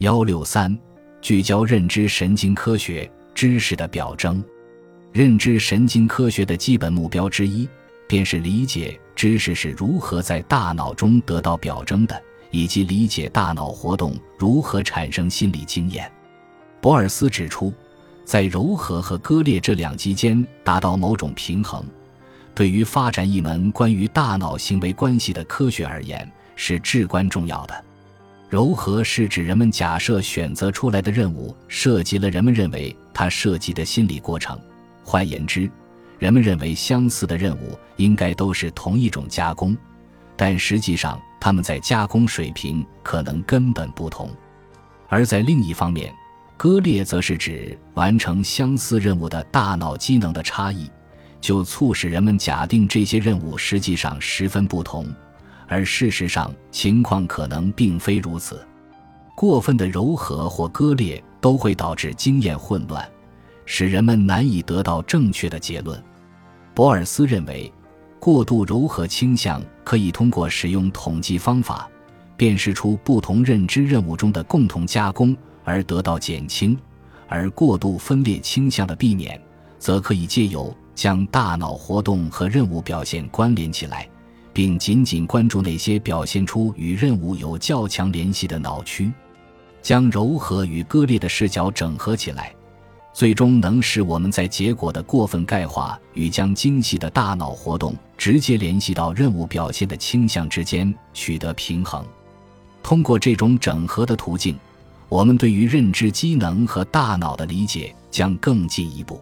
幺六三，聚焦认知神经科学知识的表征。认知神经科学的基本目标之一，便是理解知识是如何在大脑中得到表征的，以及理解大脑活动如何产生心理经验。博尔斯指出，在柔和和割裂这两极间达到某种平衡，对于发展一门关于大脑行为关系的科学而言是至关重要的。柔和是指人们假设选择出来的任务涉及了人们认为它涉及的心理过程。换言之，人们认为相似的任务应该都是同一种加工，但实际上他们在加工水平可能根本不同。而在另一方面，割裂则是指完成相似任务的大脑机能的差异，就促使人们假定这些任务实际上十分不同，而事实上情况可能并非如此。过分的柔和或割裂都会导致经验混乱。使人们难以得到正确的结论。博尔斯认为，过度柔和倾向可以通过使用统计方法，辨识出不同认知任务中的共同加工而得到减轻；而过度分裂倾向的避免，则可以借由将大脑活动和任务表现关联起来，并仅仅关注那些表现出与任务有较强联系的脑区，将柔和与割裂的视角整合起来。最终能使我们在结果的过分概化与将精细的大脑活动直接联系到任务表现的倾向之间取得平衡。通过这种整合的途径，我们对于认知机能和大脑的理解将更进一步。